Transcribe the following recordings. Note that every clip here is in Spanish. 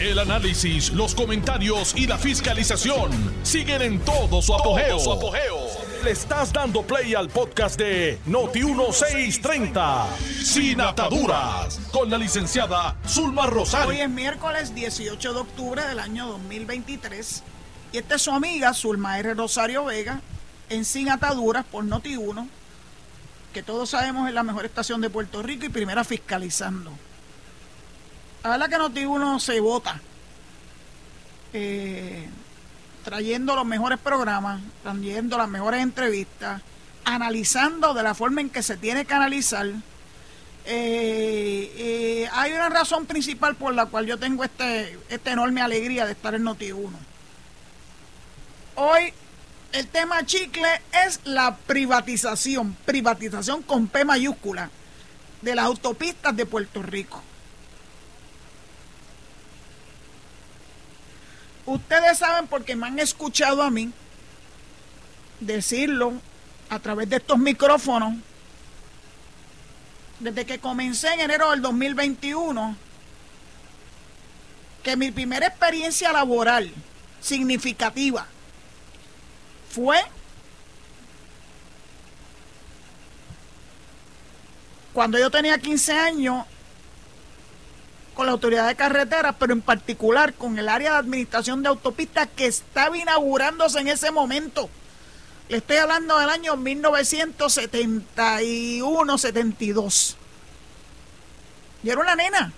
El análisis, los comentarios y la fiscalización siguen en todo su apogeo. Le estás dando play al podcast de Noti1630, Sin Ataduras, con la licenciada Zulma Rosario. Hoy es miércoles 18 de octubre del año 2023 y esta es su amiga Zulma R. Rosario Vega en Sin Ataduras por Noti1, que todos sabemos es la mejor estación de Puerto Rico y primera fiscalizando. La verdad que Noti1 se vota eh, trayendo los mejores programas, trayendo las mejores entrevistas, analizando de la forma en que se tiene que analizar. Eh, eh, hay una razón principal por la cual yo tengo este, esta enorme alegría de estar en Noti1. Hoy el tema chicle es la privatización, privatización con P mayúscula, de las autopistas de Puerto Rico. Ustedes saben porque me han escuchado a mí decirlo a través de estos micrófonos. Desde que comencé en enero del 2021 que mi primera experiencia laboral significativa fue cuando yo tenía 15 años con la autoridad de carreteras, pero en particular con el área de administración de autopistas que estaba inaugurándose en ese momento. Le estoy hablando del año 1971-72. Yo era una nena.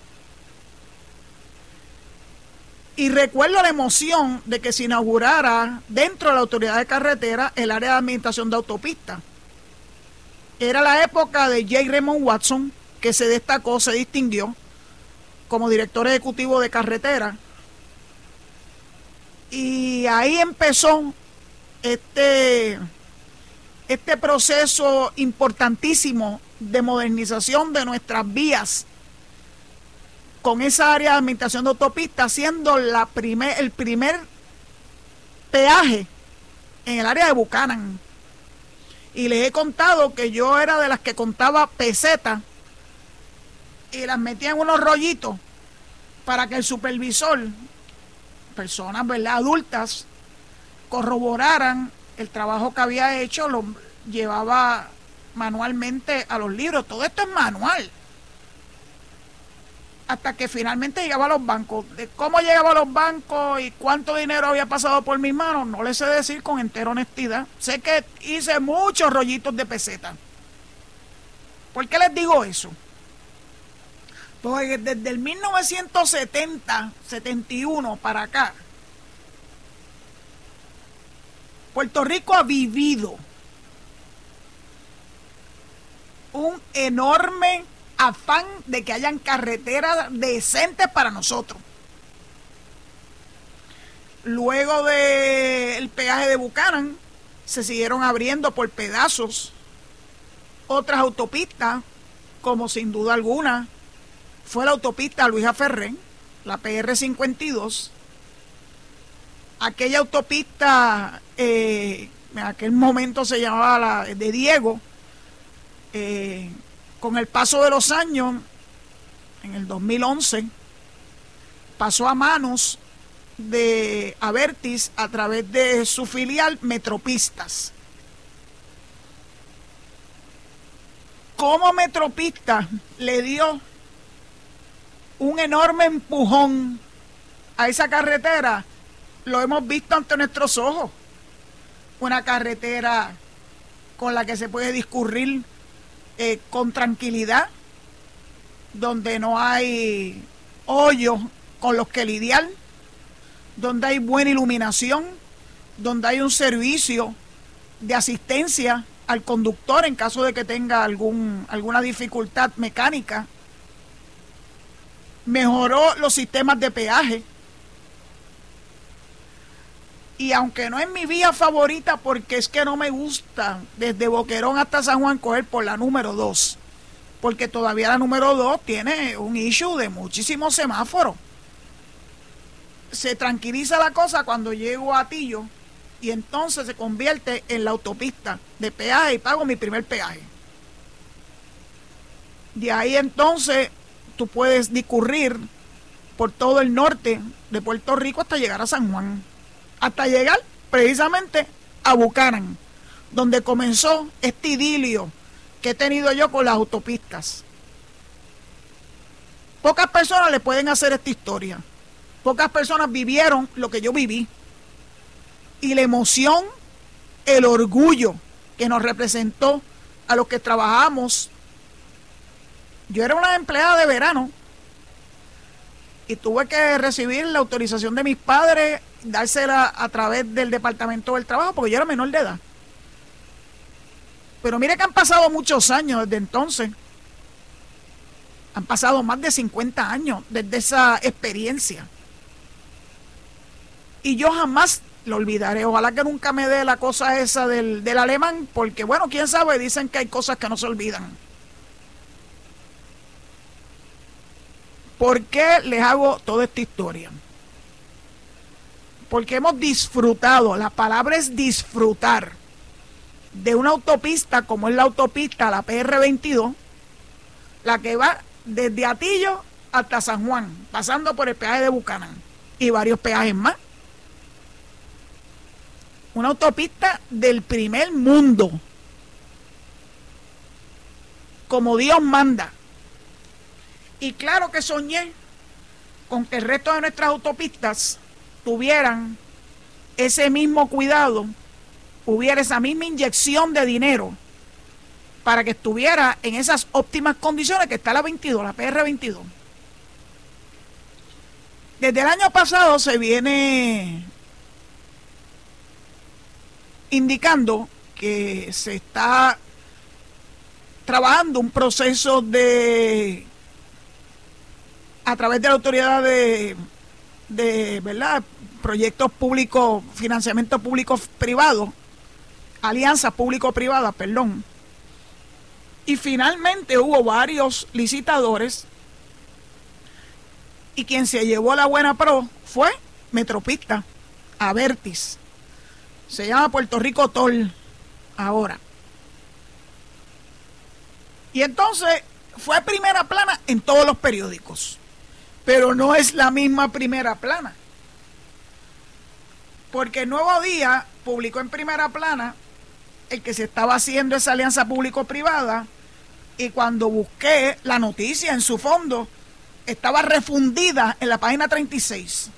Y recuerdo la emoción de que se inaugurara dentro de la autoridad de carretera el área de administración de autopistas. Era la época de J. Raymond Watson, que se destacó, se distinguió como director ejecutivo de carretera. Y ahí empezó este, este proceso importantísimo de modernización de nuestras vías con esa área de administración de autopistas siendo la primer, el primer peaje en el área de Buchanan. Y les he contado que yo era de las que contaba pesetas y las metía en unos rollitos para que el supervisor, personas ¿verdad? adultas, corroboraran el trabajo que había hecho, lo llevaba manualmente a los libros. Todo esto es manual. Hasta que finalmente llegaba a los bancos. De cómo llegaba a los bancos y cuánto dinero había pasado por mis manos, no le sé decir con entera honestidad. Sé que hice muchos rollitos de peseta. ¿Por qué les digo eso? Desde el 1970, 71 para acá, Puerto Rico ha vivido un enorme afán de que hayan carreteras decentes para nosotros. Luego del peaje de Bucanan, se siguieron abriendo por pedazos otras autopistas, como sin duda alguna fue la autopista Luisa Ferrén, la PR52. Aquella autopista, eh, en aquel momento se llamaba la de Diego, eh, con el paso de los años, en el 2011, pasó a manos de Avertis a través de su filial Metropistas. ¿Cómo Metropista le dio un enorme empujón a esa carretera, lo hemos visto ante nuestros ojos. Una carretera con la que se puede discurrir eh, con tranquilidad, donde no hay hoyos con los que lidiar, donde hay buena iluminación, donde hay un servicio de asistencia al conductor en caso de que tenga algún, alguna dificultad mecánica mejoró los sistemas de peaje. Y aunque no es mi vía favorita, porque es que no me gusta desde Boquerón hasta San Juan coger por la número 2, porque todavía la número 2 tiene un issue de muchísimos semáforos. Se tranquiliza la cosa cuando llego a Tillo y entonces se convierte en la autopista de peaje y pago mi primer peaje. De ahí entonces tú puedes discurrir por todo el norte de Puerto Rico hasta llegar a San Juan, hasta llegar precisamente a Bucanan, donde comenzó este idilio que he tenido yo con las autopistas. Pocas personas le pueden hacer esta historia. Pocas personas vivieron lo que yo viví. Y la emoción, el orgullo que nos representó a los que trabajamos. Yo era una empleada de verano y tuve que recibir la autorización de mis padres, dársela a través del Departamento del Trabajo, porque yo era menor de edad. Pero mire que han pasado muchos años desde entonces. Han pasado más de 50 años desde esa experiencia. Y yo jamás lo olvidaré. Ojalá que nunca me dé la cosa esa del, del alemán, porque bueno, quién sabe, dicen que hay cosas que no se olvidan. ¿Por qué les hago toda esta historia? Porque hemos disfrutado, la palabra es disfrutar, de una autopista como es la autopista, la PR22, la que va desde Atillo hasta San Juan, pasando por el peaje de Bucanán y varios peajes más. Una autopista del primer mundo, como Dios manda. Y claro que soñé con que el resto de nuestras autopistas tuvieran ese mismo cuidado, hubiera esa misma inyección de dinero para que estuviera en esas óptimas condiciones que está la 22, la PR22. Desde el año pasado se viene indicando que se está trabajando un proceso de a través de la autoridad de, de verdad proyectos públicos financiamiento público privado alianzas público privadas perdón y finalmente hubo varios licitadores y quien se llevó la buena pro fue Metropista, Avertis. Se llama Puerto Rico Toll ahora. Y entonces fue primera plana en todos los periódicos. Pero no es la misma primera plana. Porque el Nuevo Día publicó en primera plana el que se estaba haciendo esa alianza público-privada y cuando busqué la noticia en su fondo, estaba refundida en la página 36.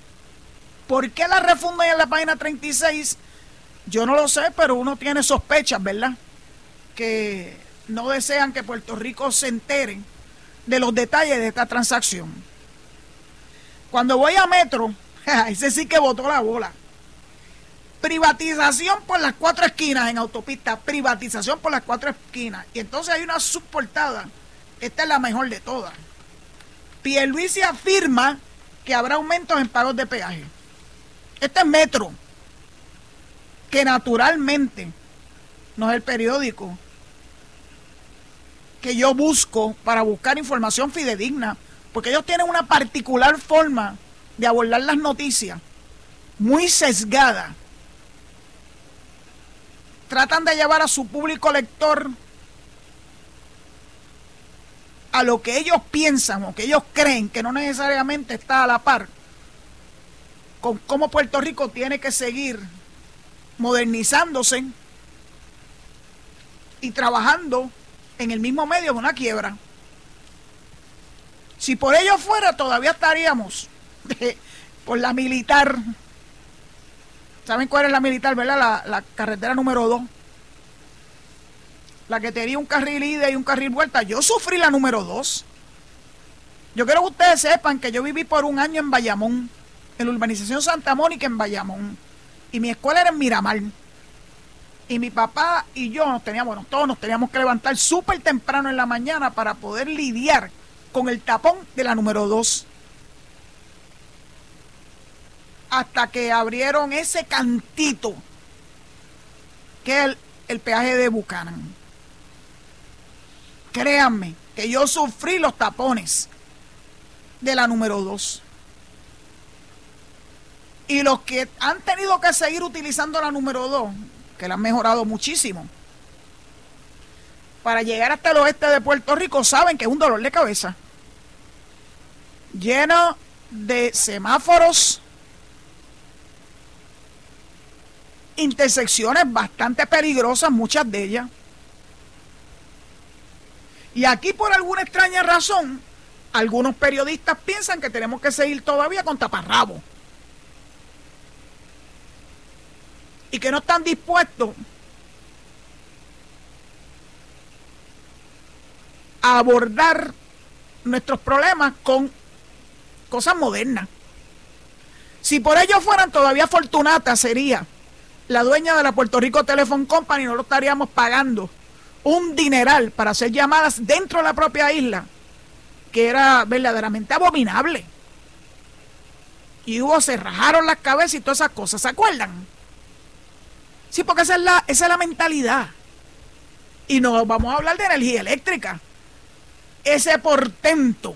¿Por qué la refunden en la página 36? Yo no lo sé, pero uno tiene sospechas, ¿verdad? Que no desean que Puerto Rico se entere de los detalles de esta transacción. Cuando voy a Metro, ese sí que botó la bola. Privatización por las cuatro esquinas en autopista. Privatización por las cuatro esquinas. Y entonces hay una subportada. Esta es la mejor de todas. Pierluisi afirma que habrá aumentos en pagos de peaje. Este es Metro. Que naturalmente no es el periódico que yo busco para buscar información fidedigna. Porque ellos tienen una particular forma de abordar las noticias. Muy sesgada tratan de llevar a su público lector a lo que ellos piensan o que ellos creen que no necesariamente está a la par con cómo Puerto Rico tiene que seguir modernizándose y trabajando en el mismo medio de una quiebra. Si por ello fuera, todavía estaríamos por la militar ¿Saben cuál es la militar, verdad? La, carretera número 2. La que tenía un carril ida y un carril vuelta. Yo sufrí la número 2. Yo quiero que ustedes sepan que yo viví por un año en Bayamón, en la urbanización Santa Mónica en Bayamón. Y mi escuela era en Miramar. Y mi papá y yo nos teníamos, todos nos teníamos que levantar súper temprano en la mañana para poder lidiar con el tapón de la número 2 hasta que abrieron ese cantito que es el, peaje de Buchanan. Créanme que yo sufrí los tapones de la número 2. Y los que han tenido que seguir utilizando la número 2, que la han mejorado muchísimo, para llegar hasta el oeste de Puerto Rico, saben que es un dolor de cabeza. Lleno de semáforos, intersecciones bastante peligrosas, muchas de ellas. Y aquí por alguna extraña razón, algunos periodistas piensan que tenemos que seguir todavía con taparrabo. Y que no están dispuestos a abordar nuestros problemas con cosas modernas. Si por ello fueran todavía Fortunata sería la dueña de la Puerto Rico Telephone Company, no lo estaríamos pagando un dineral para hacer llamadas dentro de la propia isla, que era verdaderamente abominable. Y hubo, se rajaron las cabezas y todas esas cosas, ¿se acuerdan? Sí, porque esa es la, esa es la mentalidad. Y no vamos a hablar de energía eléctrica. Ese portento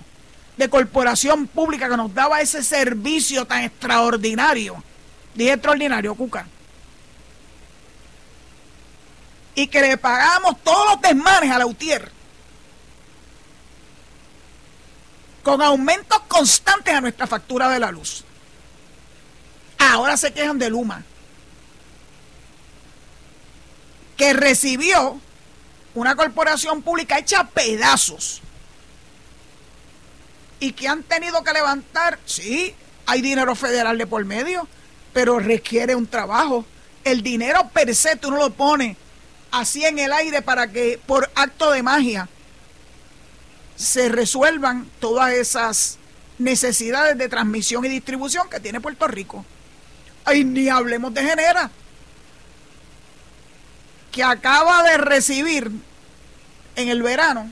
de corporación pública que nos daba ese servicio tan extraordinario. Dije extraordinario, Cuca y que le pagamos todos los desmanes a la UTIER. Con aumentos constantes a nuestra factura de la luz. Ahora se quejan de Luma. Que recibió una corporación pública hecha a pedazos. Y que han tenido que levantar, sí, hay dinero federal de por medio, pero requiere un trabajo. El dinero per se tú no lo pones así en el aire para que por acto de magia se resuelvan todas esas necesidades de transmisión y distribución que tiene Puerto Rico. Ay, ni hablemos de Genera, que acaba de recibir en el verano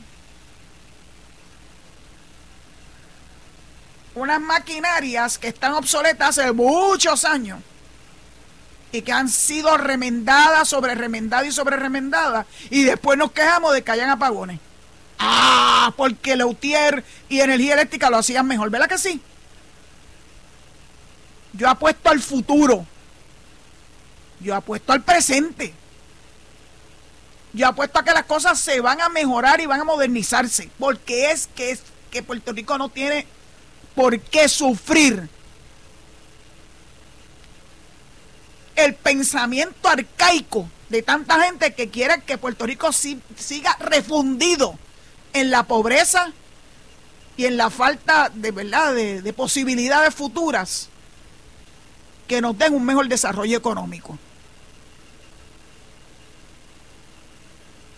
unas maquinarias que están obsoletas hace muchos años y que han sido remendadas sobre remendadas y sobre remendadas y después nos quejamos de que hayan apagones. Ah, porque Leutier y energía eléctrica lo hacían mejor, ¿verdad que sí? Yo apuesto al futuro. Yo apuesto al presente. Yo apuesto a que las cosas se van a mejorar y van a modernizarse. Porque es que, es que Puerto Rico no tiene por qué sufrir el pensamiento arcaico de tanta gente que quiere que Puerto Rico siga refundido en la pobreza y en la falta de verdad de, posibilidades futuras que nos den un mejor desarrollo económico.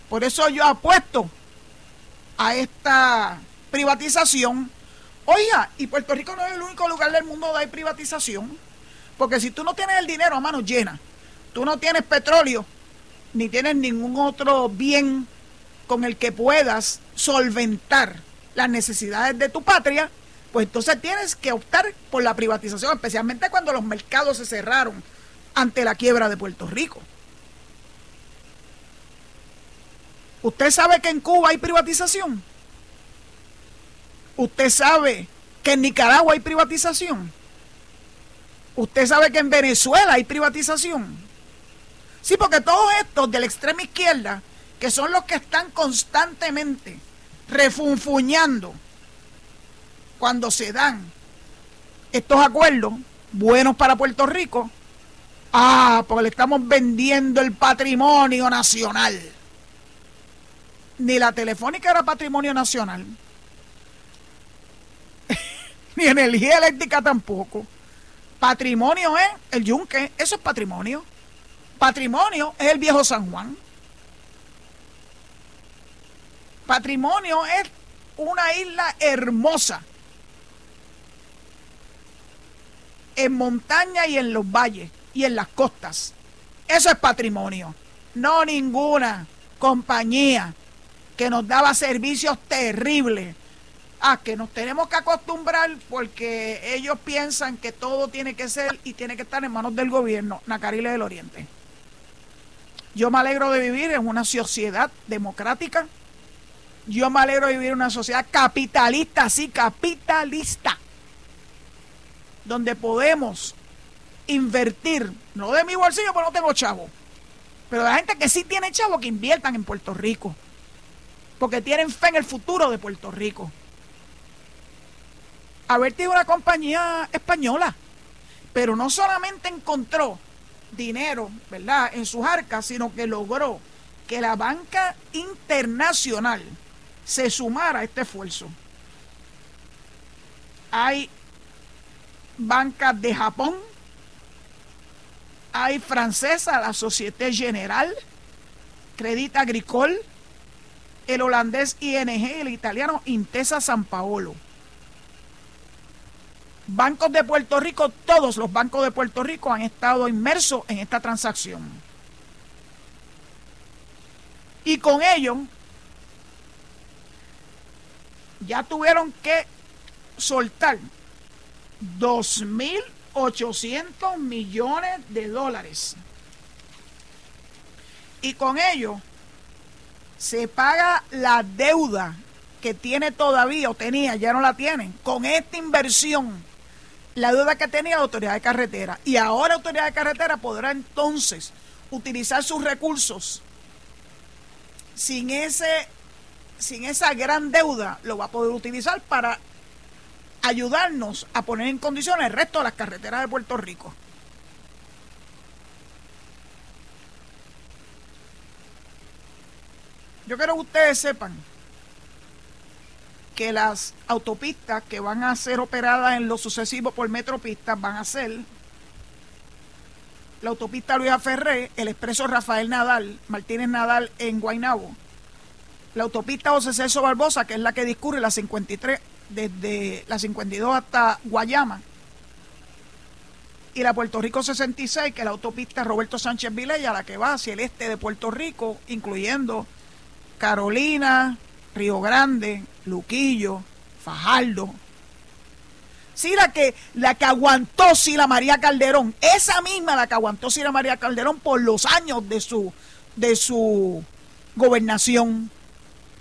Por eso yo apuesto a esta privatización. Oiga, y Puerto Rico no es el único lugar del mundo donde hay privatización. Porque si tú no tienes el dinero a manos llenas, tú no tienes petróleo, ni tienes ningún otro bien con el que puedas solventar las necesidades de tu patria, pues entonces tienes que optar por la privatización, especialmente cuando los mercados se cerraron ante la quiebra de Puerto Rico. ¿Usted sabe que en Cuba hay privatización? ¿Usted sabe que en Nicaragua hay privatización? Usted sabe que en Venezuela hay privatización. Sí, porque todos estos de la extrema izquierda, que son los que están constantemente refunfuñando cuando se dan estos acuerdos buenos para Puerto Rico, ah, porque le estamos vendiendo el patrimonio nacional. Ni la telefónica era patrimonio nacional, ni energía eléctrica tampoco. Patrimonio es el yunque, eso es patrimonio. Patrimonio es el viejo San Juan. Patrimonio es una isla hermosa. En montaña y en los valles y en las costas. Eso es patrimonio. No ninguna compañía que nos daba servicios terribles Ah, que nos tenemos que acostumbrar porque ellos piensan que todo tiene que ser y tiene que estar en manos del gobierno, Nacarile del Oriente. Yo me alegro de vivir en una sociedad democrática. Yo me alegro de vivir en una sociedad capitalista, sí, capitalista. Donde podemos invertir, no de mi bolsillo porque no tengo chavo, pero de la gente que sí tiene chavo que inviertan en Puerto Rico. Porque tienen fe en el futuro de Puerto Rico Es una compañía española, pero no solamente encontró dinero, ¿verdad?, en sus arcas, sino que logró que la banca internacional se sumara a este esfuerzo. Hay bancas de Japón, hay francesa, la Société Générale, Credit Agricole, el holandés ING el italiano Intesa San Paolo. Bancos de Puerto Rico, todos los bancos de Puerto Rico han estado inmersos en esta transacción. Y con ello, ya tuvieron que soltar 2.800 millones de dólares. Y con ello se paga la deuda que tiene todavía o tenía, ya no la tienen, con esta inversión, la deuda que tenía la autoridad de carretera. Y ahora autoridad de carretera podrá entonces utilizar sus recursos sin ese sin esa gran deuda lo va a poder utilizar para ayudarnos a poner en condiciones el resto de las carreteras de Puerto Rico. Yo quiero que ustedes sepan que las autopistas que van a ser operadas en lo sucesivo por Metropistas van a ser la autopista Luisa Ferré, el expreso Rafael Nadal, Martínez Nadal en Guaynabo, la autopista José Celso Barbosa, que es la que discurre la 53 desde la 52 hasta Guayama, y la Puerto Rico 66, que es la autopista Roberto Sánchez Vilella, la que va hacia el este de Puerto Rico, incluyendo Carolina, Río Grande, Luquillo, Fajardo. Sí, la que, la que aguantó Sila María Calderón, esa misma la que aguantó Sila María Calderón por los años de su, de su gobernación,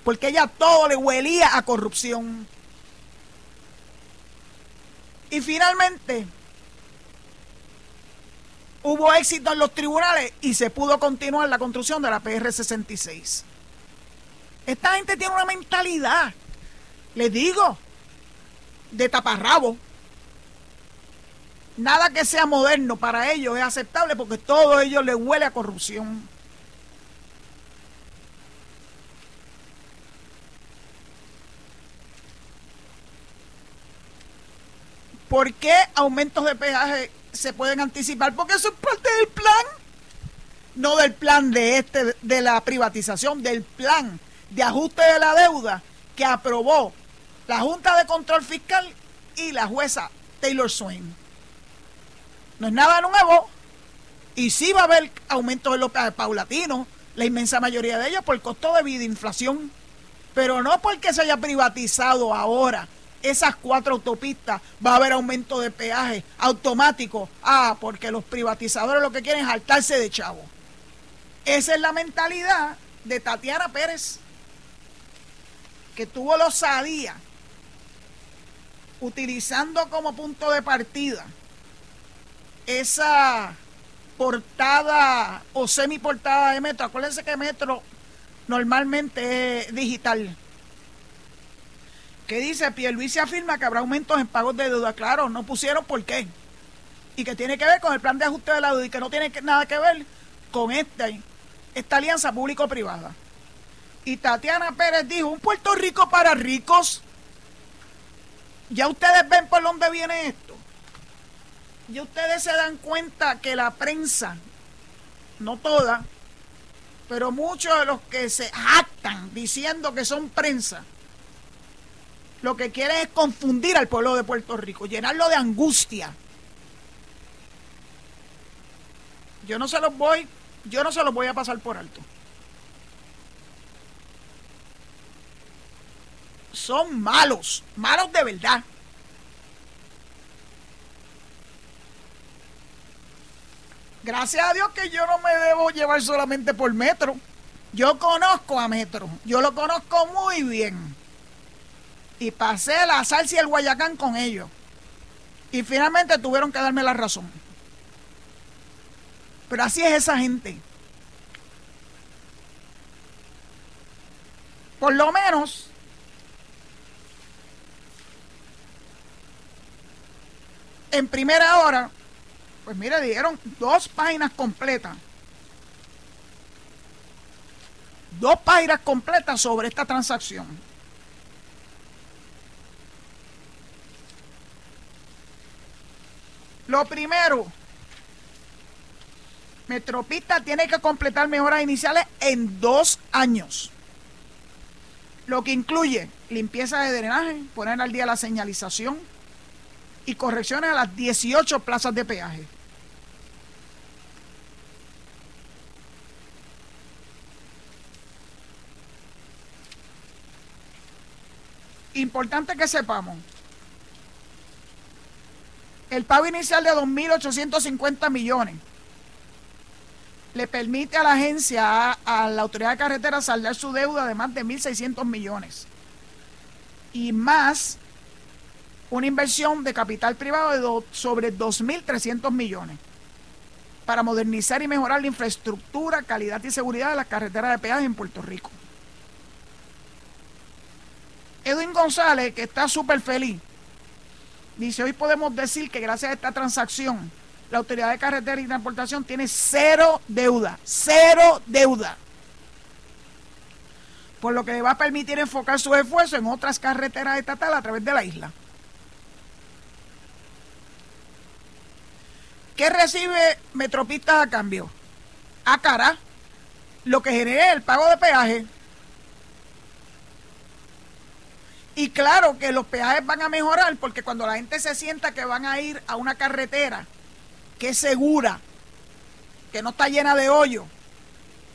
porque ella todo le huelía a corrupción. Y finalmente hubo éxito en los tribunales y se pudo continuar la construcción de la PR-66. Esta gente tiene una mentalidad, les digo, de taparrabo. Nada que sea moderno para ellos es aceptable porque todo ellos les huele a corrupción. ¿Por qué aumentos de peaje se pueden anticipar? Porque eso es parte del plan. No del plan de este de la privatización, del plan de ajuste de la deuda que aprobó la Junta de Control Fiscal y la jueza Taylor Swain. No es nada nuevo y sí va a haber aumento de los paulatinos, la inmensa mayoría de ellos por el costo de vida, inflación, pero no porque se haya privatizado ahora esas cuatro autopistas, va a haber aumento de peaje automático. Ah, porque los privatizadores lo que quieren es saltarse de chavo. Esa es la mentalidad de Tatiana Pérez que tuvo la osadía, utilizando como punto de partida esa portada o semi-portada de Metro. Acuérdense que Metro normalmente es digital. Que dice, se afirma que habrá aumentos en pagos de deuda. Claro, no pusieron por qué. Y que tiene que ver con el plan de ajuste de la deuda y que no tiene nada que ver con este, esta alianza público-privada. Y Tatiana Pérez dijo, un Puerto Rico para ricos. Ya ustedes ven por dónde viene esto. Y ustedes se dan cuenta que la prensa, no toda, pero muchos de los que se actan diciendo que son prensa, lo que quieren es confundir al pueblo de Puerto Rico, llenarlo de angustia. Yo no se los voy, yo no se los voy a pasar por alto. Son malos, malos de verdad. Gracias a Dios que yo no me debo llevar solamente por metro. Yo conozco a Metro, yo lo conozco muy bien. Y pasé la salsa y el guayacán con ellos. Y finalmente tuvieron que darme la razón. Pero así es esa gente. Por lo menos en primera hora, pues mire, dieron dos páginas completas. Dos páginas completas sobre esta transacción. Lo primero, Metropista tiene que completar mejoras iniciales en dos años. Lo que incluye limpieza de drenaje, poner al día la señalización y correcciones a las 18 plazas de peaje. Importante que sepamos, el pago inicial de 2.850 millones le permite a la agencia, a, la autoridad de carretera, saldar su deuda de más de 1.600 millones. Y más una inversión de capital privado de sobre 2.300 millones para modernizar y mejorar la infraestructura, calidad y seguridad de las carreteras de peaje en Puerto Rico. Edwin González, que está súper feliz, dice, hoy podemos decir que gracias a esta transacción, la Autoridad de Carretera y Transportación tiene cero deuda, cero deuda. Por lo que le va a permitir enfocar su esfuerzo en otras carreteras estatales a través de la isla. ¿Qué recibe Metropista a cambio? A cara, lo que genera el pago de peaje. Y claro que los peajes van a mejorar porque cuando la gente se sienta que van a ir a una carretera que es segura, que no está llena de hoyo,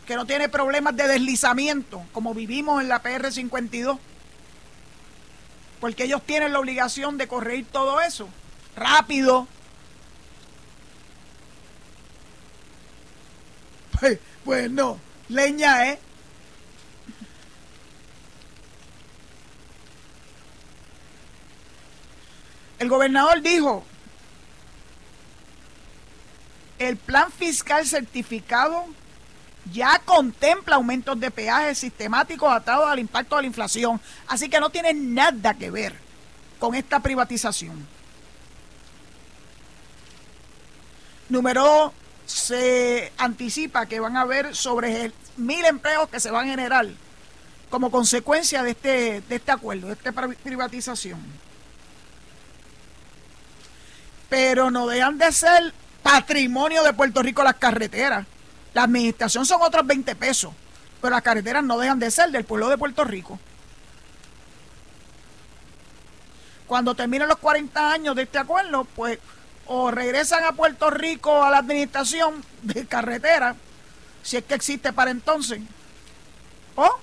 que no tiene problemas de deslizamiento, como vivimos en la PR52. Porque ellos tienen la obligación de corregir todo eso rápido. Pues, pues leña, ¿eh? El gobernador dijo el plan fiscal certificado ya contempla aumentos de peajes sistemáticos atados al impacto de la inflación. Así que no tiene nada que ver con esta privatización. Número se anticipa que van a haber sobre mil empleos que se van a generar como consecuencia de este, de este acuerdo, de esta privatización. Pero no dejan de ser patrimonio de Puerto Rico las carreteras. La administración son otros 20 pesos, pero las carreteras no dejan de ser del pueblo de Puerto Rico. Cuando terminen los 40 años de este acuerdo, pues o regresan a Puerto Rico a la administración de carretera, si es que existe para entonces, o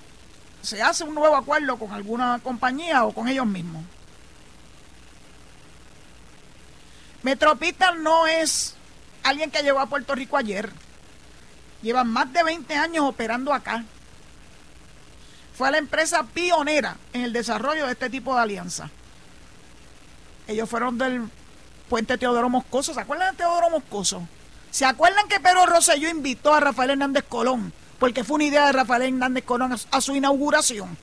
se hace un nuevo acuerdo con alguna compañía o con ellos mismos. Metropista no es alguien que llegó a Puerto Rico ayer. Lleva más de 20 años operando acá. Fue la empresa pionera en el desarrollo de este tipo de alianza. Ellos fueron del puente Teodoro Moscoso. ¿Se acuerdan de Teodoro Moscoso? ¿Se acuerdan que Pedro Rosselló invitó a Rafael Hernández Colón? Porque fue una idea de Rafael Hernández Colón a su inauguración.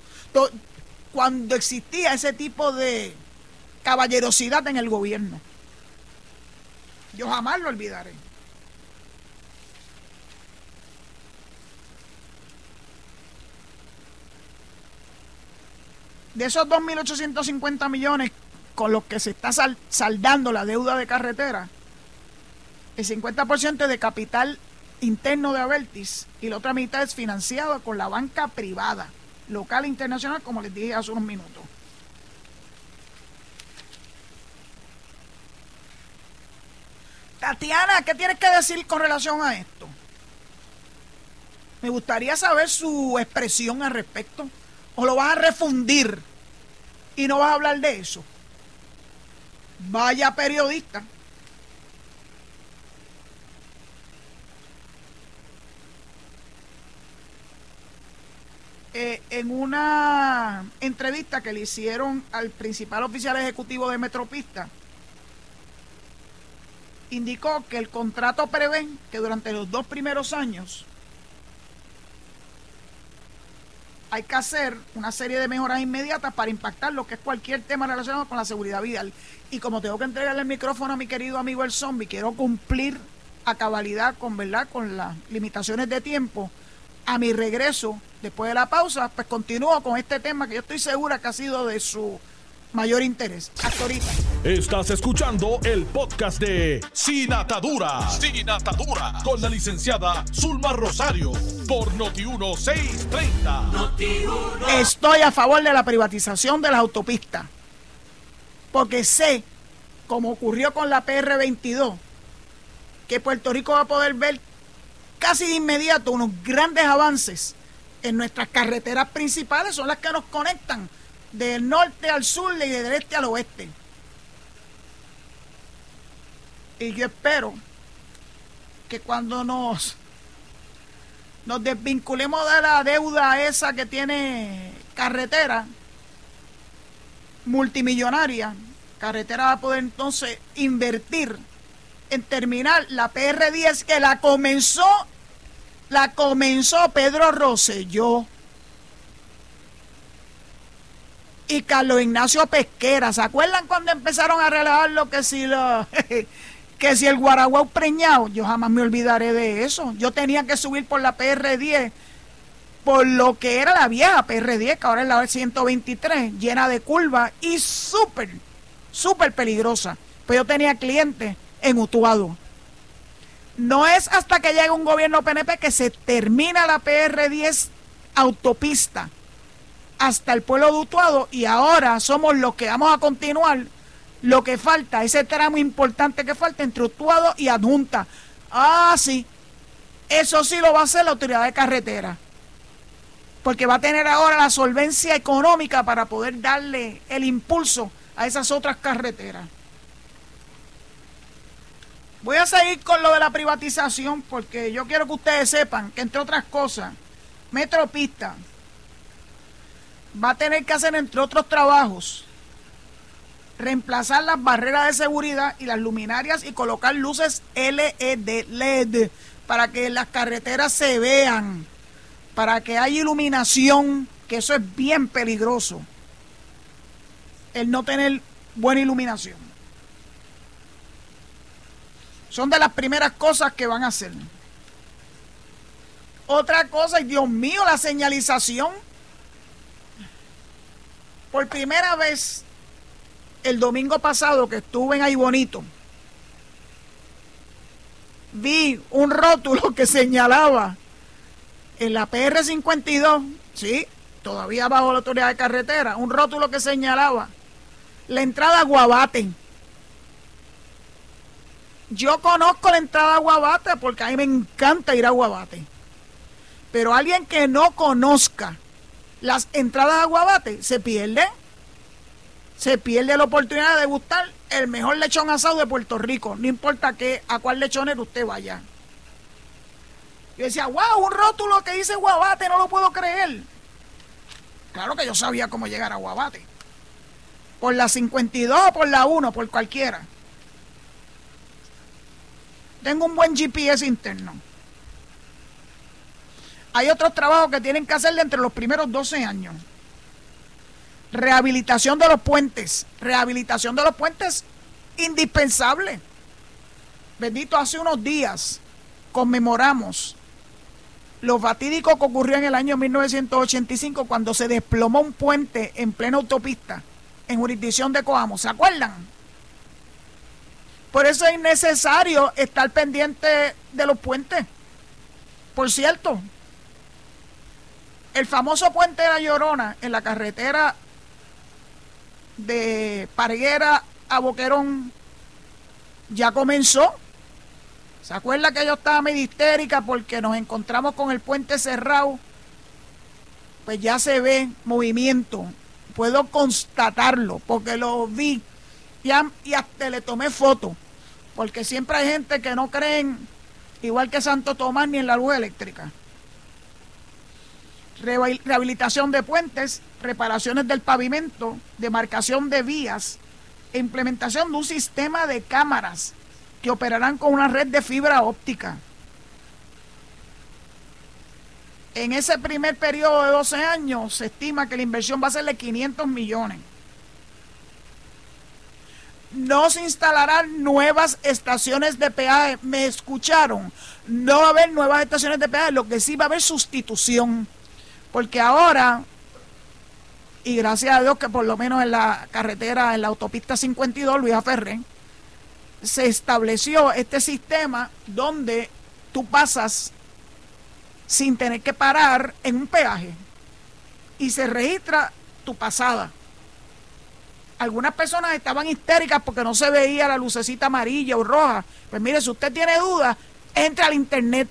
Cuando existía ese tipo de caballerosidad en el gobierno. Yo jamás lo olvidaré. De esos 2.850 millones con los que se está saldando la deuda de carretera, el 50% es de capital interno de Avertis y la otra mitad es financiado con la banca privada, local e internacional, como les dije hace unos minutos. Tatiana, ¿qué tienes que decir con relación a esto? Me gustaría saber su expresión al respecto. ¿O lo vas a refundir y no vas a hablar de eso? Vaya periodista. Eh, en una entrevista que le hicieron al principal oficial ejecutivo de Metropista, indicó que el contrato prevé que durante los dos primeros años hay que hacer una serie de mejoras inmediatas para impactar lo que es cualquier tema relacionado con la seguridad vial. Y como tengo que entregarle el micrófono a mi querido amigo el zombie, quiero cumplir a cabalidad con verdad con las limitaciones de tiempo. A mi regreso, después de la pausa, pues continúo con este tema que yo estoy segura que ha sido de su mayor interés. Hasta ahorita. Estás escuchando el podcast de Sin Atadura. Sin Atadura. Con la licenciada Zulma Rosario. Por Noti1630. Estoy a favor de la privatización de las autopistas. Porque sé, como ocurrió con la PR22, que Puerto Rico va a poder ver casi de inmediato unos grandes avances en nuestras carreteras principales, son las que nos conectan del norte al sur y del este al oeste. Y yo espero que cuando nos, nos desvinculemos de la deuda esa que tiene carretera multimillonaria, carretera va a poder entonces invertir en terminar la PR10 que la comenzó, la comenzó Pedro Rosselló y Carlos Ignacio Pesquera. ¿Se acuerdan cuando empezaron a relajar lo que si lo, que si el Guaraguao preñado? Yo jamás me olvidaré de eso. Yo tenía que subir por la PR10 por lo que era la vieja PR10, que ahora es la 123, llena de curvas y súper, súper peligrosa. Pues yo tenía clientes en Utuado. No es hasta que llegue un gobierno PNP que se termina la PR10 autopista hasta el pueblo de Utuado y ahora somos los que vamos a continuar lo que falta, ese tramo importante que falta entre Utuado y Adjunta. Ah, sí, eso sí lo va a hacer la autoridad de carretera, porque va a tener ahora la solvencia económica para poder darle el impulso a esas otras carreteras. Voy a seguir con lo de la privatización porque yo quiero que ustedes sepan que entre otras cosas, Metropista, va a tener que hacer, entre otros trabajos, reemplazar las barreras de seguridad y las luminarias y colocar luces LED, LED para que las carreteras se vean, para que haya iluminación, que eso es bien peligroso, el no tener buena iluminación. Son de las primeras cosas que van a hacer. Otra cosa, Dios mío, la señalización por primera vez, el domingo pasado que estuve en Ahí Bonito, vi un rótulo que señalaba en la PR52, sí, todavía bajo la autoridad de carretera, un rótulo que señalaba la entrada a Guabate. Yo conozco la entrada a Guabate porque a mí me encanta ir a Guabate. Pero alguien que no conozca las entradas a Guabate, se pierde. Se pierde la oportunidad de gustar el mejor lechón asado de Puerto Rico, no importa que, a cuál lechonero usted vaya. Yo decía, wow, un rótulo que dice Guabate, no lo puedo creer. Claro que yo sabía cómo llegar a Guabate. Por la 52 o por la 1, por cualquiera. Tengo un buen GPS interno. Hay otros trabajos que tienen que hacerle entre los primeros 12 años. Rehabilitación de los puentes. Rehabilitación de los puentes indispensable. Bendito, hace unos días conmemoramos lo fatídico que ocurrió en el año 1985 cuando se desplomó un puente en plena autopista en jurisdicción de Coamo. ¿Se acuerdan? Por eso es necesario estar pendiente de los puentes. Por cierto, el famoso puente de la Llorona en la carretera de Parguera a Boquerón ya comenzó. ¿Se acuerda que yo estaba medio histérica porque nos encontramos con el puente cerrado? Pues ya se ve movimiento. Puedo constatarlo porque lo vi y, hasta le tomé foto. Porque siempre hay gente que no creen, igual que Santo Tomás, ni en la luz eléctrica rehabilitación de puentes, reparaciones del pavimento, demarcación de vías e implementación de un sistema de cámaras que operarán con una red de fibra óptica. En ese primer periodo de 12 años se estima que la inversión va a ser de 500 millones. No se instalarán nuevas estaciones de peaje. ¿Me escucharon? No va a haber nuevas estaciones de peaje, lo que sí va a haber sustitución. Porque ahora, y gracias a Dios que por lo menos en la carretera, en la autopista 52, Luis Ferrer, se estableció este sistema donde tú pasas sin tener que parar en un peaje y se registra tu pasada. Algunas personas estaban histéricas porque no se veía la lucecita amarilla o roja. Pues mire, si usted tiene dudas, entre al internet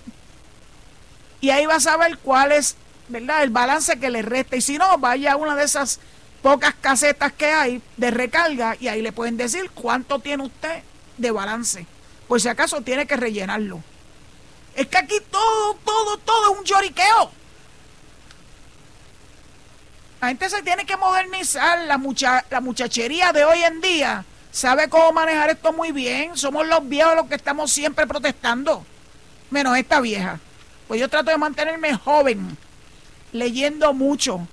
y ahí va a saber cuál es ¿verdad? el balance que le resta. Y si no, vaya a una de esas pocas casetas que hay de recarga y ahí le pueden decir cuánto tiene usted de balance. Por si acaso tiene que rellenarlo. Es que aquí todo, todo, todo es un lloriqueo. La gente se tiene que modernizar. La, mucha, la muchachería de hoy en día sabe cómo manejar esto muy bien. Somos los viejos los que estamos siempre protestando. Menos esta vieja. Pues yo trato de mantenerme joven, leyendo mucho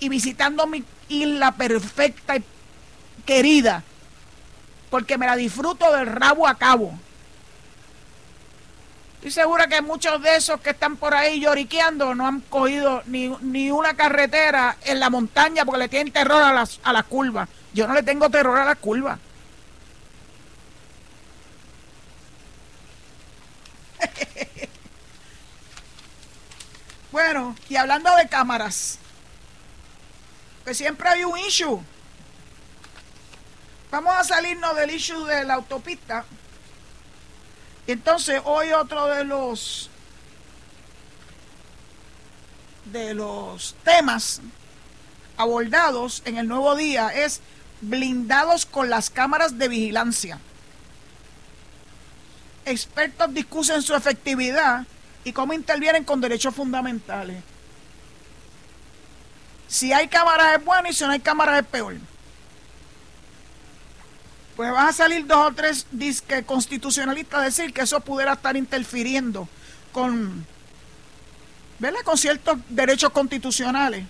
y visitando mi isla perfecta y querida porque me la disfruto del rabo a cabo. Estoy segura que muchos de esos que están por ahí lloriqueando no han cogido ni, una carretera en la montaña porque le tienen terror a las, a las curvas. Yo no le tengo terror a las curvas. Bueno, y hablando de cámaras, que siempre hay un issue Vamos a salirnos del issue de la autopista. Entonces, hoy otro de los de los temas abordados en el nuevo día es blindados con las cámaras de vigilancia. Expertos discuten su efectividad y cómo intervienen con derechos fundamentales. Si hay cámaras es bueno y si no hay cámaras es peor pues van a salir dos o tres disques constitucionalistas a decir que eso pudiera estar interfiriendo con, ¿verdad? con ciertos derechos constitucionales.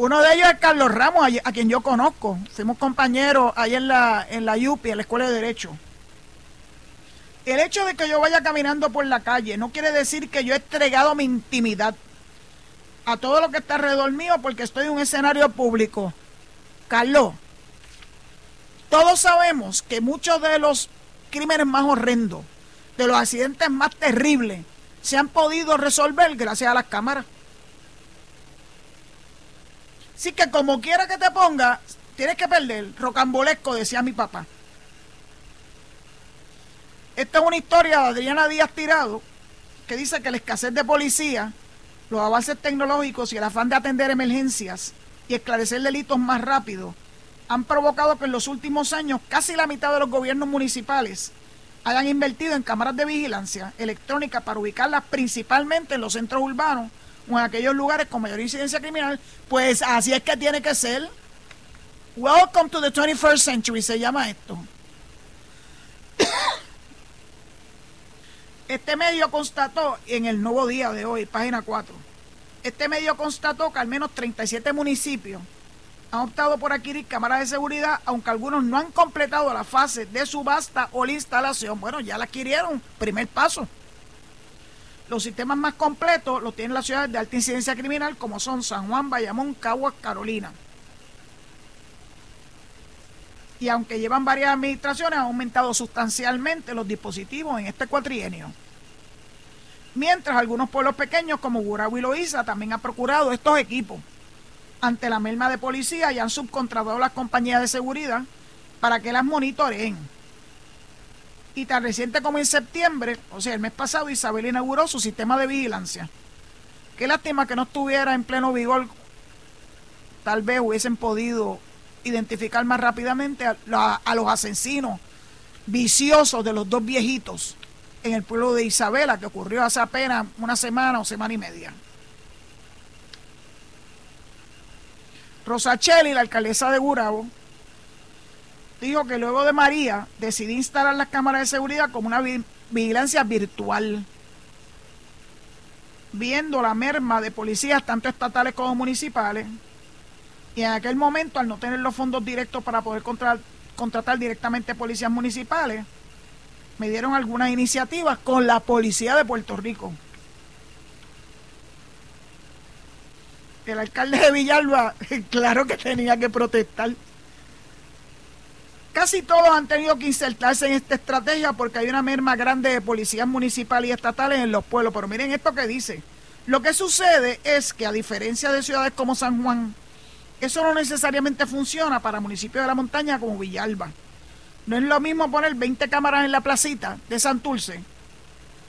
Uno de ellos es Carlos Ramos, a, quien yo conozco. Fuimos compañeros ahí en la, en la UPI, en la Escuela de Derecho. El hecho de que yo vaya caminando por la calle no quiere decir que yo he entregado mi intimidad a todo lo que está alrededor mío porque estoy en un escenario público. Carlos, todos sabemos que muchos de los crímenes más horrendos, de los accidentes más terribles, se han podido resolver gracias a las cámaras. Así que como quiera que te ponga, tienes que perder. Rocambolesco, decía mi papá. Esta es una historia de Adriana Díaz Tirado, que dice que la escasez de policía los avances tecnológicos y el afán de atender emergencias y esclarecer delitos más rápido han provocado que en los últimos años casi la mitad de los gobiernos municipales hayan invertido en cámaras de vigilancia electrónica para ubicarlas principalmente en los centros urbanos o en aquellos lugares con mayor incidencia criminal, pues así es que tiene que ser. Welcome to the 21st century se llama esto. Este medio constató en el nuevo día de hoy, página 4, este medio constató que al menos 37 municipios han optado por adquirir cámaras de seguridad, aunque algunos no han completado la fase de subasta o la instalación. Bueno, ya la adquirieron, primer paso. Los sistemas más completos los tienen las ciudades de alta incidencia criminal, como son San Juan, Bayamón, Caguas, Carolina. y aunque llevan varias administraciones, han aumentado sustancialmente los dispositivos en este cuatrienio. Mientras algunos pueblos pequeños como Gurabo y Loíza también han procurado estos equipos. Ante la merma de policía y han subcontratado las compañías de seguridad para que las monitoreen. Y tan reciente como en septiembre, o sea, el mes pasado, Isabel inauguró su sistema de vigilancia. Qué lástima que no estuviera en pleno vigor. Tal vez hubiesen podido identificar más rápidamente a, los asesinos viciosos de los dos viejitos en el pueblo de Isabela, que ocurrió hace apenas una semana o semana y media. Rosacheli, la alcaldesa de Gurabo, dijo que luego de María decidí instalar las cámaras de seguridad como una vigilancia virtual, viendo la merma de policías tanto estatales como municipales. Y en aquel momento, al no tener los fondos directos para poder contratar, contratar directamente policías municipales, me dieron algunas iniciativas con la policía de Puerto Rico. El alcalde de Villalba, claro que tenía que protestar. Casi todos han tenido que insertarse en esta estrategia porque hay una merma grande de policías municipales y estatales en los pueblos. Pero miren esto que dice. Lo que sucede es que a diferencia de ciudades como San Juan, eso no necesariamente funciona para municipios de la montaña como Villalba. No es lo mismo poner 20 cámaras en la placita de Santurce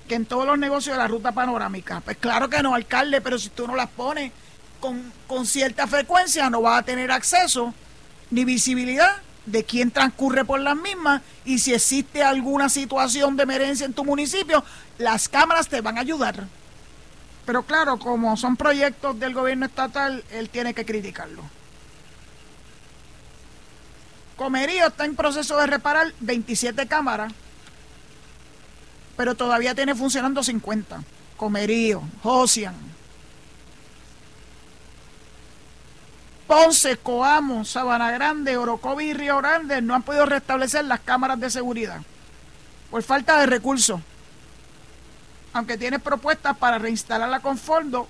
que en todos los negocios de la ruta panorámica. Pues claro que no, alcalde, pero si tú no las pones con, con cierta frecuencia, no vas a tener acceso ni visibilidad de quién transcurre por las mismas y si existe alguna situación de emergencia en tu municipio, las cámaras te van a ayudar. Pero claro, como son proyectos del gobierno estatal, él tiene que criticarlo. Comerío está en proceso de reparar 27 cámaras, pero todavía tiene funcionando 50. Comerío, Josian, Ponce, Coamo, Sabana Grande, Orocovi y Río Grande no han podido restablecer las cámaras de seguridad por falta de recursos. Aunque tiene propuestas para reinstalarla con fondos,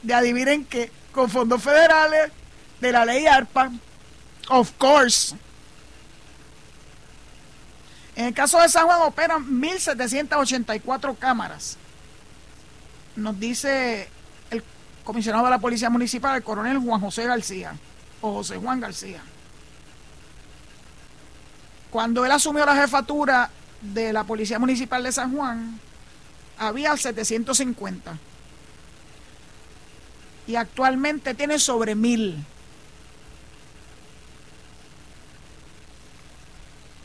de adivinen que con fondos federales de la ley ARPA, of course. En el caso de San Juan operan 1.784 cámaras. Nos dice comisionado de la Policía Municipal, el coronel Juan José García, o José Juan García. Cuando él asumió la jefatura de la Policía Municipal de San Juan, había 750. Y actualmente tiene sobre mil.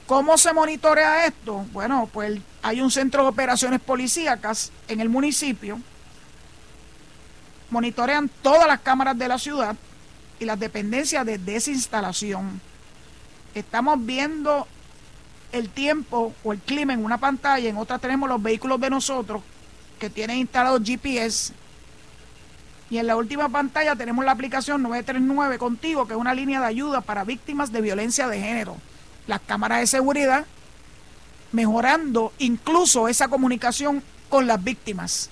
¿Cómo se monitorea esto? Bueno, pues hay un centro de operaciones policíacas en el municipio monitorean todas las cámaras de la ciudad y las dependencias de desinstalación. Estamos viendo el tiempo o el clima en una pantalla, en otra tenemos los vehículos de nosotros que tienen instalado GPS. Y en la última pantalla tenemos la aplicación 939 contigo, que es una línea de ayuda para víctimas de violencia de género. Las cámaras de seguridad mejorando incluso esa comunicación con las víctimas.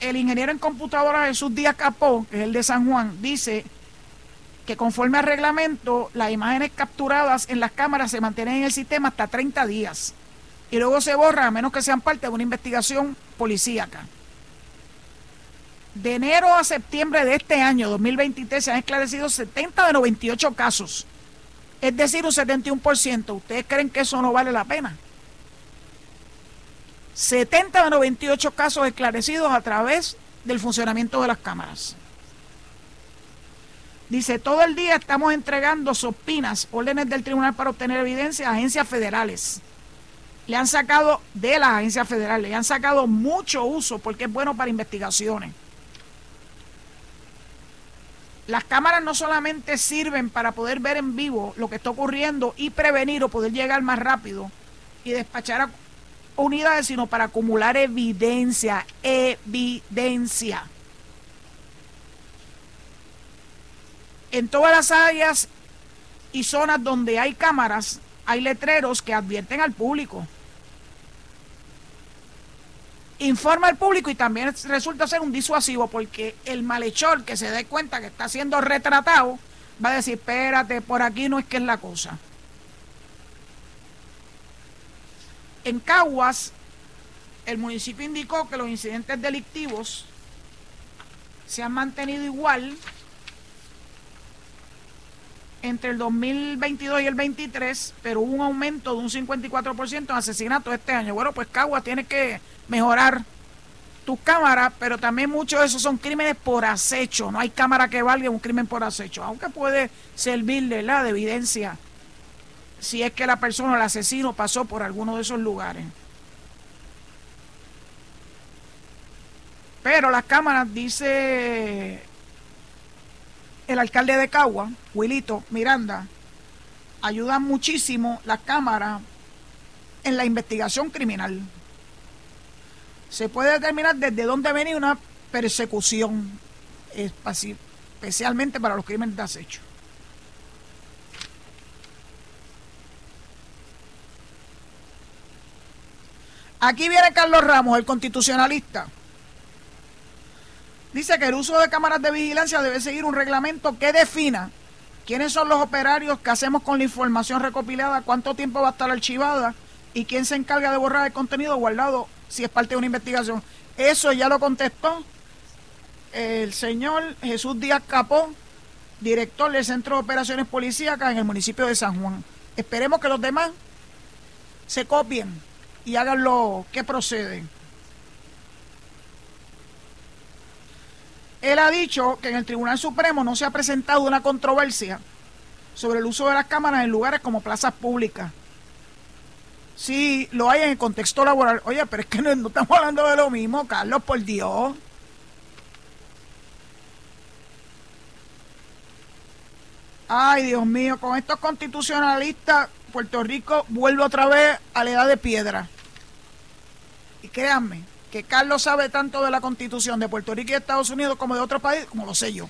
El ingeniero en computadora Jesús Díaz Capó, que es el de San Juan, dice que conforme al reglamento, las imágenes capturadas en las cámaras se mantienen en el sistema hasta 30 días y luego se borran a menos que sean parte de una investigación policíaca. De enero a septiembre de este año, 2023, se han esclarecido 70 de 98 casos, es decir, un 71%. ¿Ustedes creen que eso no vale la pena? 70 de 98 casos esclarecidos a través del funcionamiento de las cámaras. Dice, todo el día estamos entregando sopinas, órdenes del tribunal para obtener evidencia a agencias federales. Le han sacado de las agencias federales, le han sacado mucho uso porque es bueno para investigaciones. Las cámaras no solamente sirven para poder ver en vivo lo que está ocurriendo y prevenir o poder llegar más rápido y despachar a unidades, sino para acumular evidencia, evidencia. En todas las áreas y zonas donde hay cámaras, hay letreros que advierten al público. Informa al público y también resulta ser un disuasivo porque el malhechor que se dé cuenta que está siendo retratado va a decir, espérate, por aquí no es que es la cosa. En Caguas, el municipio indicó que los incidentes delictivos se han mantenido igual entre el 2022 y el 23, pero hubo un aumento de un 54% en asesinatos este año. Bueno, pues Caguas tiene que mejorar tus cámaras, pero también muchos de esos son crímenes por acecho. No hay cámara que valga un crimen por acecho, aunque puede servir de la de evidencia si es que la persona, el asesino, pasó por alguno de esos lugares. Pero las cámaras, dice el alcalde de Cagua, Wilito Miranda, ayudan muchísimo las cámaras en la investigación criminal. Se puede determinar desde dónde venía una persecución, especialmente para los crímenes de acecho. Aquí viene Carlos Ramos, el constitucionalista. Dice que el uso de cámaras de vigilancia debe seguir un reglamento que defina quiénes son los operarios, qué hacemos con la información recopilada, cuánto tiempo va a estar archivada y quién se encarga de borrar el contenido guardado si es parte de una investigación. Eso ya lo contestó el señor Jesús Díaz Capó, director del Centro de Operaciones Policíacas en el municipio de San Juan. Esperemos que los demás se copien y hagan lo que procede. Él ha dicho que en el Tribunal Supremo no se ha presentado una controversia sobre el uso de las cámaras en lugares como plazas públicas. Sí, lo hay en el contexto laboral. Oye, pero es que no, estamos hablando de lo mismo, Carlos, por Dios. Ay, Dios mío, con estos constitucionalistas, Puerto Rico vuelve otra vez a la edad de piedra. Y créanme, que Carlos sabe tanto de la constitución de Puerto Rico y Estados Unidos como de otros países, como lo sé yo.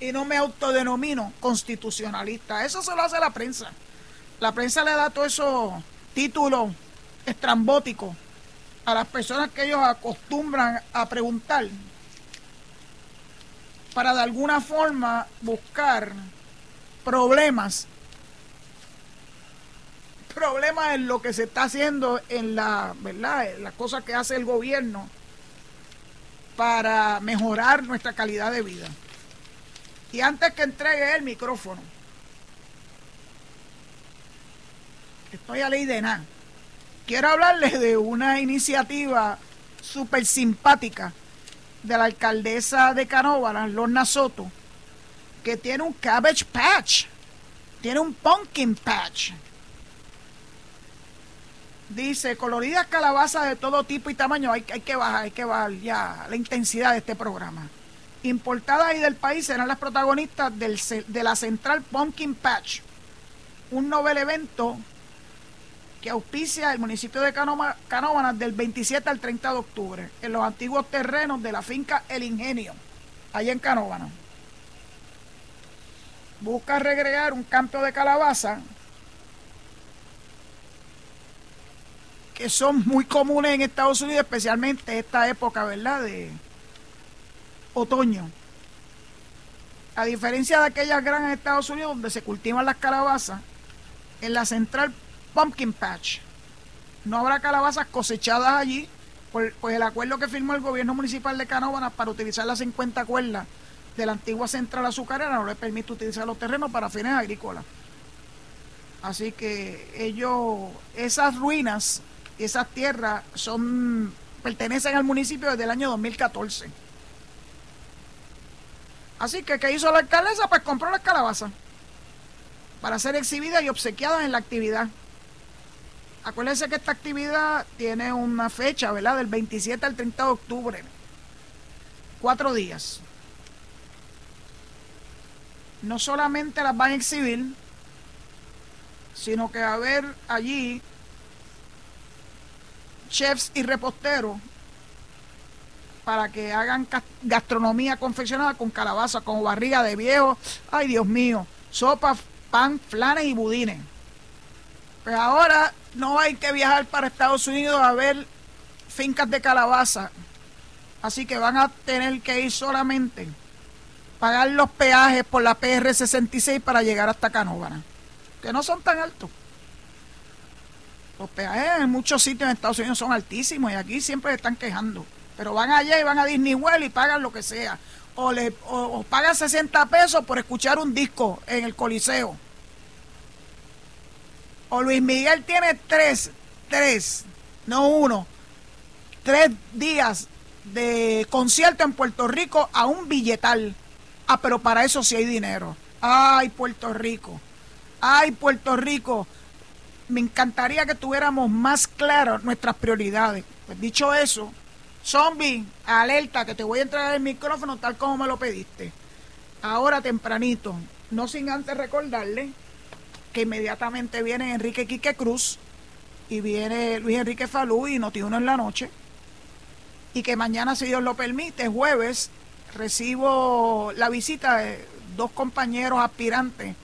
Y no me autodenomino constitucionalista. Eso se lo hace la prensa. La prensa le da todos esos títulos estrambóticos a las personas que ellos acostumbran a preguntar para de alguna forma buscar problemas problema en lo que se está haciendo en la, ¿verdad? las cosas que hace el gobierno para mejorar nuestra calidad de vida. Y antes que entregue el micrófono, estoy a ley de nada. Quiero hablarles de una iniciativa súper simpática de la alcaldesa de Canóvanas, Lorna Soto, que tiene un cabbage patch, tiene un pumpkin patch Dice, coloridas calabazas de todo tipo y tamaño, hay, hay que bajar, hay que bajar ya la intensidad de este programa. Importadas ahí del país serán las protagonistas de la Central Pumpkin Patch, un novel evento que auspicia el municipio de Canóvanas del 27 al 30 de octubre, en los antiguos terrenos de la finca El Ingenio, allá en Canóvanas. Busca regrear un campo de calabaza que son muy comunes en Estados Unidos, especialmente esta época, ¿verdad? De otoño. A diferencia de aquellas grandes en Estados Unidos donde se cultivan las calabazas, en la central Pumpkin Patch no habrá calabazas cosechadas allí, pues, el acuerdo que firmó el gobierno municipal de Canóvanas para utilizar las 50 cuerdas de la antigua central azucarera no le permite utilizar los terrenos para fines agrícolas. Así que ellos, esas ruinas esas tierras son pertenecen al municipio desde el año 2014. Así que, ¿qué hizo la alcaldesa? Pues compró las calabazas para ser exhibidas y obsequiadas en la actividad. Acuérdense que esta actividad tiene una fecha, ¿verdad? Del 27 al 30 de octubre. Cuatro días. No solamente las van a exhibir, sino que va a haber allí chefs y reposteros para que hagan gastronomía confeccionada con calabaza, con barriga de viejo, ay Dios mío, sopa, pan, flanes y budines. Pues ahora no hay que viajar para Estados Unidos a ver fincas de calabaza, así que van a tener que ir solamente pagar los peajes por la PR 66 para llegar hasta Canóvana, que no son tan altos. Los peajes en muchos sitios en Estados Unidos son altísimos y aquí siempre están quejando. Pero van allá y van a Disney World y pagan lo que sea. O, le, o, pagan 60 pesos por escuchar un disco en el Coliseo. O Luis Miguel tiene tres, tres, no uno, tres días de concierto en Puerto Rico a un billetal. Ah, pero para eso sí hay dinero. Ay, Puerto Rico. Ay, Puerto Rico me encantaría que tuviéramos más claras nuestras prioridades. Pues dicho eso, zombie, alerta, que te voy a entrar el micrófono tal como me lo pediste. Ahora tempranito, no sin antes recordarle que inmediatamente viene Enrique Quique Cruz y viene Luis Enrique Falú y Notiuno en la noche. Y que mañana, si Dios lo permite, jueves, recibo la visita de dos compañeros aspirantes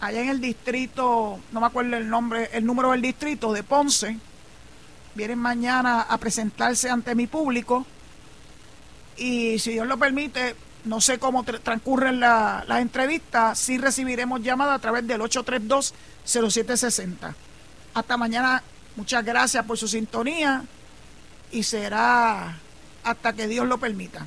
allá en el distrito, no me acuerdo el nombre, el número del distrito de Ponce. Vienen mañana a presentarse ante mi público y si Dios lo permite, no sé cómo transcurren las entrevistas, sí recibiremos llamada a través del 832-0760. Hasta mañana, muchas gracias por su sintonía y será hasta que Dios lo permita.